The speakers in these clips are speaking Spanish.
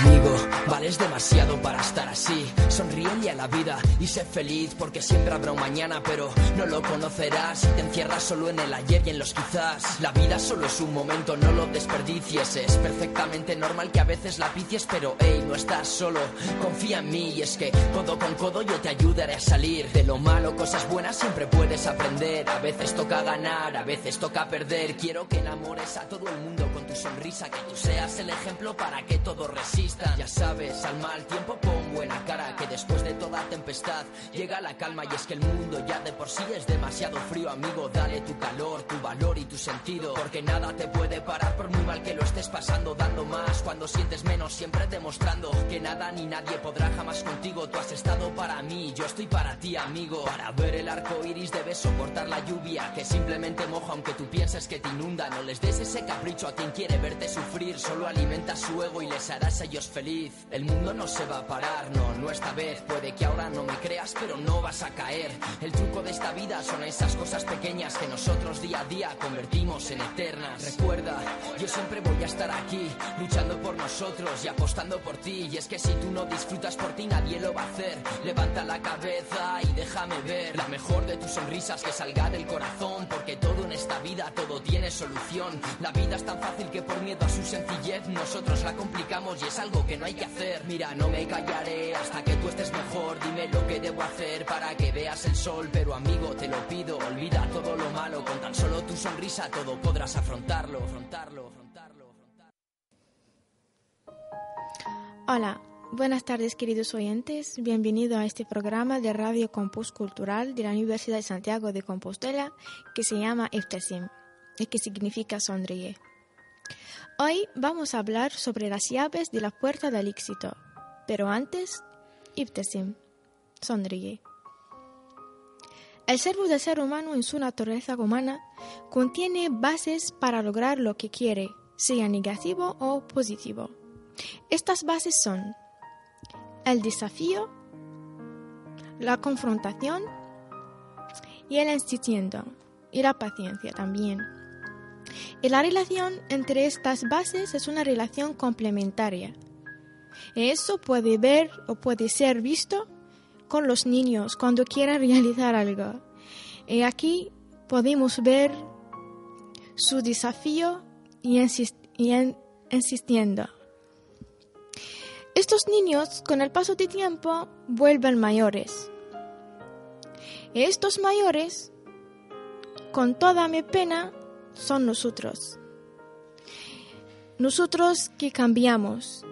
Amigo, vales demasiado para estar así. Sonríe a la vida y sé feliz porque siempre habrá un mañana, pero no lo conocerás si te encierras solo en el ayer y en los quizás. La vida solo es un momento, no lo desperdicies. Es perfectamente normal que a veces la picies, pero hey, no estás solo. Confía en mí y es que codo con codo yo te ayudaré a salir. De lo malo, cosas buenas siempre puedes aprender. A veces toca ganar, a veces toca perder. Quiero que enamores a todo el mundo con tu sonrisa, que tú seas el ejemplo para que todo resista. Ya sabes, al mal tiempo pon buena cara, que después de toda tempestad llega la calma y es que el mundo ya de por sí es demasiado frío, amigo. Dale tu calor, tu valor y tu sentido, porque nada te puede parar por muy mal que lo estés pasando, dando más cuando sientes menos, siempre demostrando que nada ni nadie podrá jamás contigo. Tú has estado para mí, yo estoy para ti, amigo. Para ver el arco iris debes soportar la lluvia, que simplemente moja aunque tú pienses que te inunda. No les des ese capricho a quien quiere verte sufrir, solo alimenta su ego y les harás a El mundo no se va a parar, no, no esta vez. Puede que ahora no me creas, pero no vas a caer. El truco de esta vida son esas cosas pequeñas que nosotros día a día convertimos en eternas. Recuerda, yo siempre voy a estar aquí, luchando por nosotros y apostando por ti. Y es que si tú no disfrutas por ti, nadie lo va a hacer. Levanta la cabeza y déjame ver la mejor de tus sonrisas que salga del corazón. Porque todo en esta vida, todo tiene solución. La vida es tan fácil que por miedo a su sencillez nosotros la complicamos y es algo que no hay que hacer. Mira, no me callaré hasta que tú estés mejor. Dime lo que debo hacer para que veas el sol. Pero amigo, te lo pido, olvida todo lo malo. Con tan solo tu sonrisa todo podrás afrontarlo, afrontarlo, afrontarlo. afrontarlo. Hola, buenas tardes queridos oyentes. Bienvenido a este programa de Radio Compus Cultural de la Universidad de Santiago de Compostela que se llama Eftesim y que significa sonríe. Hoy vamos a hablar sobre las llaves de la puerta del éxito, pero antes, Ibtesim, sonríe. El servo del ser humano en su naturaleza humana contiene bases para lograr lo que quiere, sea negativo o positivo. Estas bases son el desafío, la confrontación y el insistiendo y la paciencia también. Y la relación entre estas bases es una relación complementaria. Eso puede ver o puede ser visto con los niños cuando quieran realizar algo. Y aquí podemos ver su desafío y, insistiendo. Estos niños, con el paso de tiempo, vuelven mayores. Estos mayores, con toda mi pena, son nosotros. Nosotros que cambiamos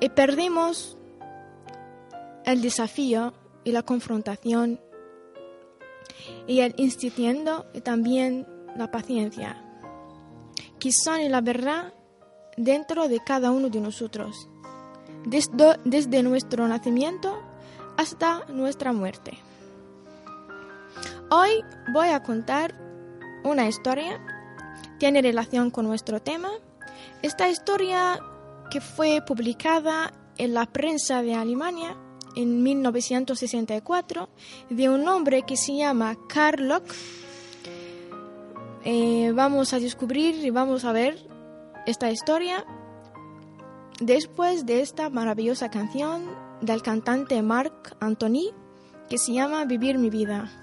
y perdemos el desafío y la confrontación y el insistiendo y también la paciencia, que son la verdad dentro de cada uno de nosotros, desde, desde nuestro nacimiento hasta nuestra muerte. Hoy voy a contar una historia, tiene relación con nuestro tema. Esta historia que fue publicada en la prensa de Alemania en 1964 de un hombre que se llama Karl Locke. Eh, vamos a descubrir y vamos a ver esta historia después de esta maravillosa canción del cantante Marc Anthony que se llama Vivir mi vida.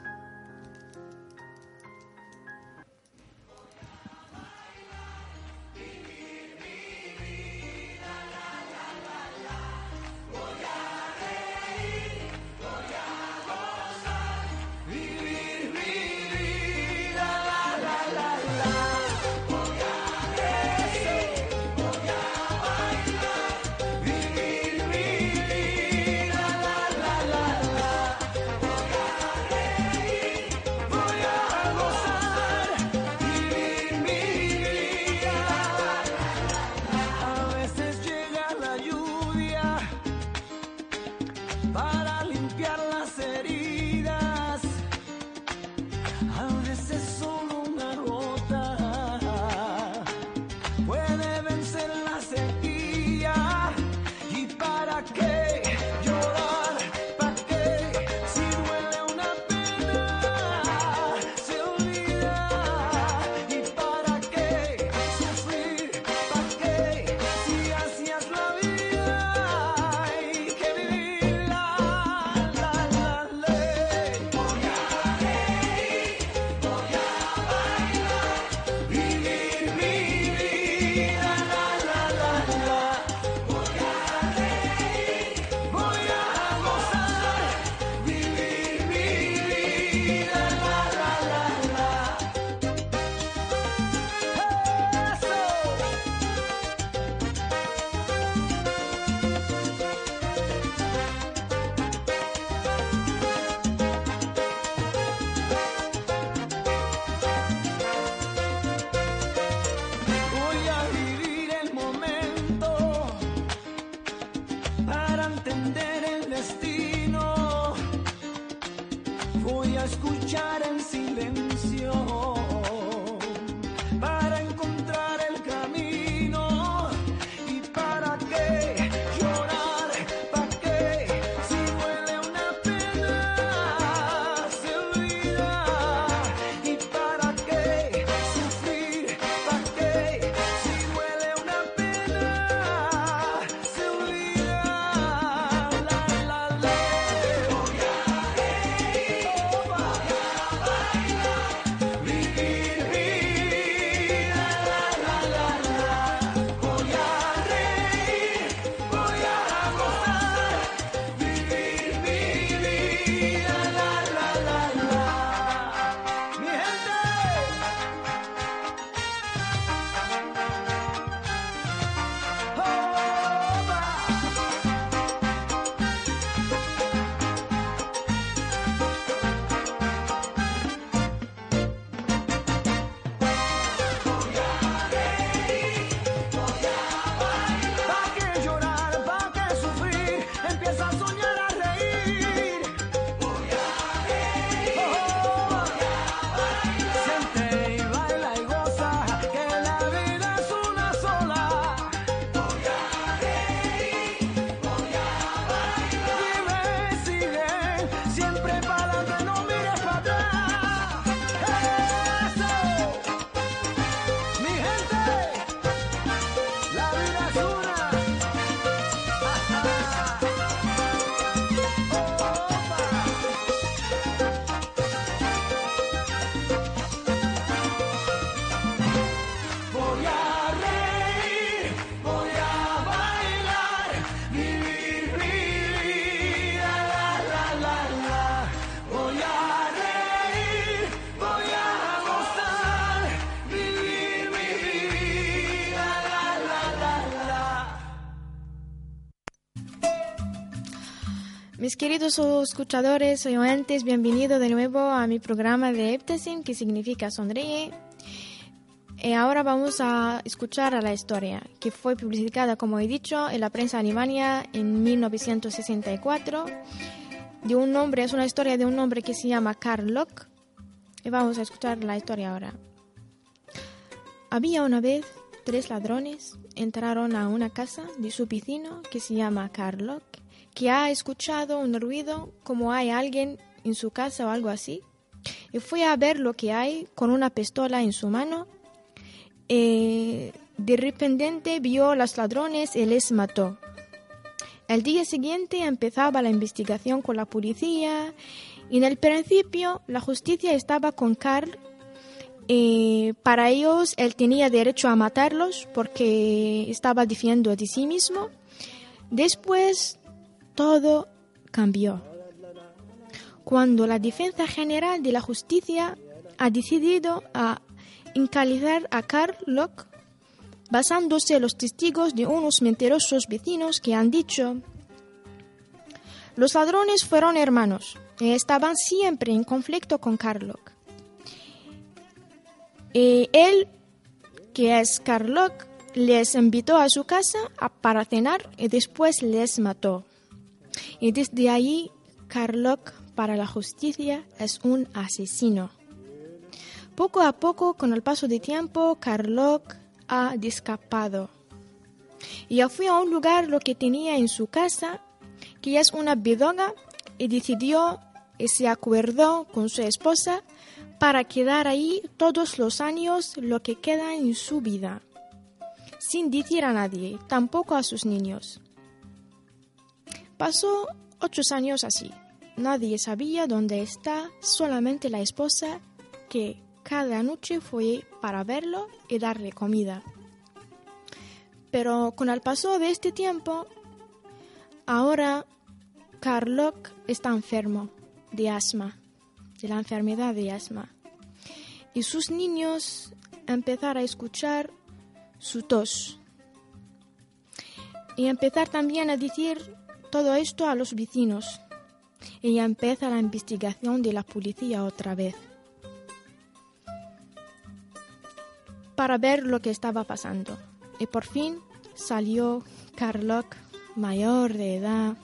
escuchar en silencio. Mis queridos escuchadores oyentes, bienvenidos de nuevo a mi programa de Eptesin, que significa sonríe. Y ahora vamos a escuchar a la historia, que fue publicada, como he dicho, en la prensa alemana en 1964. De un hombre, es una historia de un hombre que se llama Karl Locke. Y vamos a escuchar la historia ahora. Había una vez tres ladrones, entraron a una casa de su vecino que se llama Karl Locke que ha escuchado un ruido como hay alguien en su casa o algo así. Y fue a ver lo que hay con una pistola en su mano. Eh, de repente vio a los ladrones y les mató. El día siguiente empezaba la investigación con la policía y en el principio la justicia estaba con Carl. Eh, para ellos él tenía derecho a matarlos porque estaba defendiendo de sí mismo. Después todo cambió. Cuando la Defensa General de la Justicia ha decidido a incalizar a Karl Locke basándose en los testigos de unos mentirosos vecinos que han dicho los ladrones fueron hermanos y estaban siempre en conflicto con Karl Locke. Y él, que es Karl Locke, les invitó a su casa para cenar y después les mató. Y desde ahí, Carlock para la justicia es un asesino. Poco a poco, con el paso del tiempo, Carlock ha escapado. Y fue a un lugar lo que tenía en su casa, que es una bidoga, y decidió y se acordó con su esposa para quedar ahí todos los años lo que queda en su vida, sin decir a nadie, tampoco a sus niños. Pasó ocho años así. Nadie sabía dónde está, solamente la esposa que cada noche fue para verlo y darle comida. Pero con el paso de este tiempo, ahora Carlock está enfermo de asma, de la enfermedad de asma. Y sus niños empezar a escuchar su tos. Y empezar también a decir todo esto a los vecinos. Y empieza la investigación de la policía otra vez. Para ver lo que estaba pasando. Y por fin salió Carlock, mayor de edad,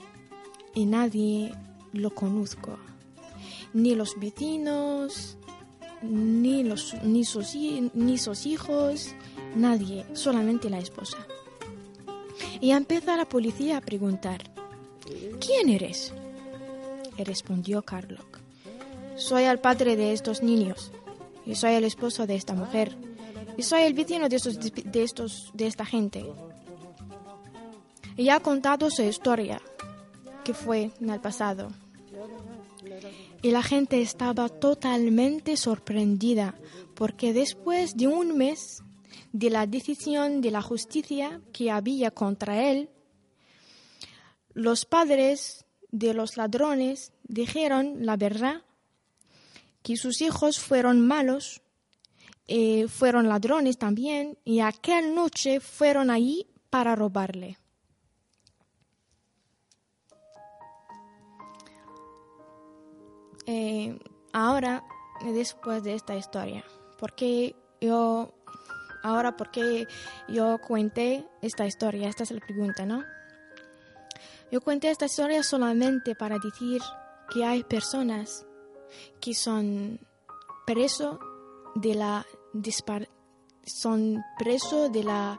y nadie lo conozco. Ni los vecinos, ni, los, ni, sus, ni sus hijos, nadie, solamente la esposa. Y empieza la policía a preguntar, ¿quién eres? Respondió Carlock, soy el padre de estos niños, y soy el esposo de esta mujer, y soy el vecino de, estos, de, estos, de esta gente. Y ha contado su historia, que fue en el pasado. Y la gente estaba totalmente sorprendida, porque después de un mes de la decisión de la justicia que había contra él, los padres de los ladrones dijeron la verdad, que sus hijos fueron malos, eh, fueron ladrones también, y aquella noche fueron allí para robarle. Eh, ahora, después de esta historia, porque yo, ahora, porque yo cuenté esta historia? Esta es la pregunta, ¿no? Yo cuenté esta historia solamente para decir que hay personas que son presos de la son presos de la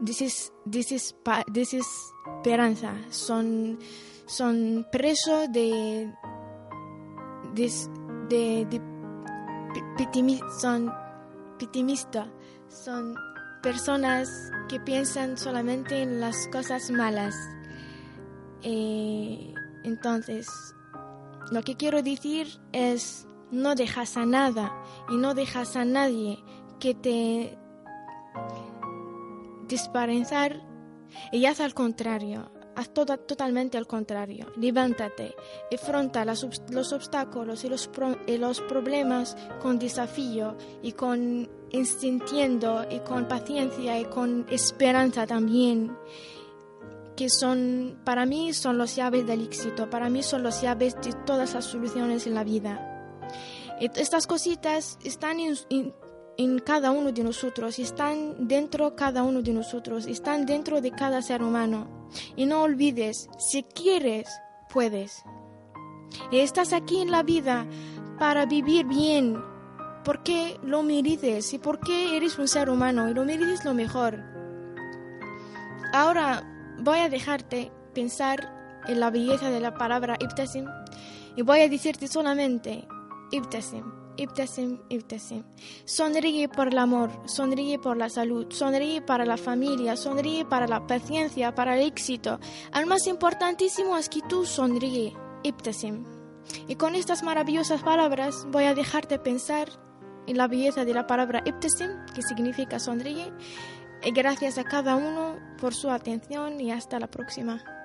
desesperanza, son, son presos de, de, de, son pitimistas, son personas que piensan solamente en las cosas malas eh, entonces, lo que quiero decir es, no dejas a nada y no dejas a nadie que te disparenzar y haz al contrario, haz todo, totalmente al contrario. Levántate, afronta los, los obstáculos y los, problemas con desafío y con sintiendo y con paciencia y con esperanza también que son, para mí, son los llaves del éxito, para mí son los llaves de todas las soluciones en la vida. Estas cositas están en, en, cada uno de nosotros, están dentro de cada uno de nosotros, están dentro de cada ser humano. Y no olvides, si quieres, puedes. Estás aquí en la vida para vivir bien, porque lo mereces y porque eres un ser humano y lo mereces lo mejor. Ahora, voy a dejarte pensar en la belleza de la palabra Ibtasim y voy a decirte solamente Ibtasim, Ibtasim, Ibtasim. Sonríe por el amor, sonríe por la salud, sonríe para la familia, sonríe para la paciencia, para el éxito. Al más importantísimo es que tú sonríe, Ibtasim. Y con estas maravillosas palabras voy a dejarte pensar en la belleza de la palabra Ibtasim, que significa sonríe, gracias a cada uno por su atención y hasta la próxima.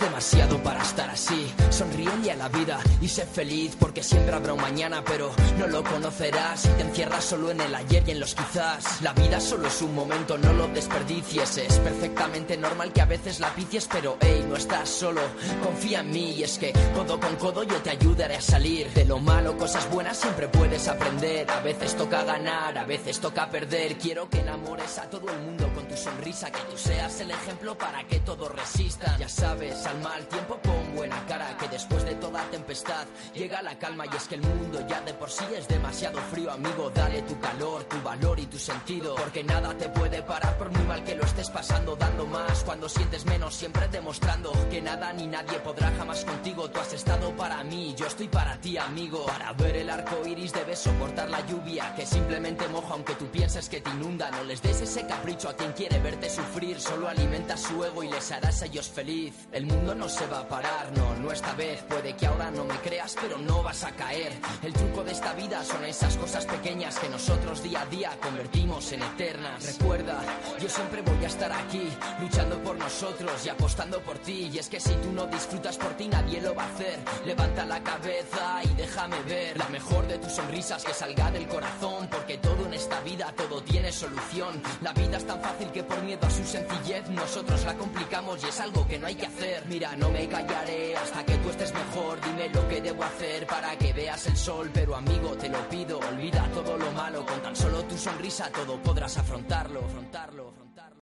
Demasiado para estar así. Sonríe a la vida y sé feliz porque siempre habrá un mañana, pero no lo conocerás si te encierras solo en el ayer y en los quizás. La vida solo es un momento, no lo desperdicies. Es perfectamente normal que a veces la picies, pero hey, no estás solo. Confía en mí y es que codo con codo yo te ayudaré a salir. De lo malo, cosas buenas siempre puedes aprender. A veces toca ganar, a veces toca perder. Quiero que enamores a todo el mundo con tu sonrisa, que tú seas el ejemplo para que todo resista. Ya sabes, al mal tiempo pon buena cara, que después de toda tempestad llega la calma y es que el mundo ya por sí es demasiado frío, amigo. Dale tu calor, tu valor y tu sentido, porque nada te puede parar por muy mal que lo estés pasando, dando más cuando sientes menos, siempre demostrando que nada ni nadie podrá jamás contigo. Tú has estado para mí, yo estoy para ti, amigo. Para ver el arco iris debes soportar la lluvia, que simplemente moja aunque tú pienses que te inunda. No les des ese capricho a quien quiere verte sufrir, solo alimenta su ego y les harás a ellos feliz. El mundo no se va a parar, no, no esta vez. Puede que ahora no me creas, pero no vas a caer. El truco de esta vida son esas cosas pequeñas que nosotros día a día convertimos en eternas. Recuerda, yo siempre voy a estar aquí, luchando por nosotros y apostando por ti. Y es que si tú no disfrutas por ti, nadie lo va a hacer. Levanta la cabeza y déjame ver la mejor de tus sonrisas que salga del corazón. Porque todo en esta vida, todo tiene solución. La vida es tan fácil que por miedo a su sencillez nosotros la complicamos y es algo que no hay que hacer. Mira, no me callaré hasta que tú estés mejor. Dime lo que debo hacer para que veas el sol. Pero te lo pido, olvida todo lo malo. Con tan solo tu sonrisa todo podrás afrontarlo, afrontarlo, afrontarlo.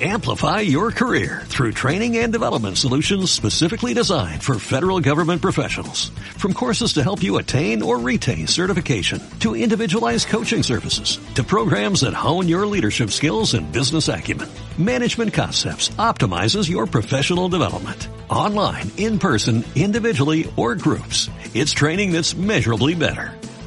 Amplify your career through training and development solutions specifically designed for federal government professionals. From courses to help you attain or retain certification, to individualized coaching services, to programs that hone your leadership skills and business acumen, Management Concepts optimizes your professional development. Online, in person, individually, or groups. It's training that's measurably better.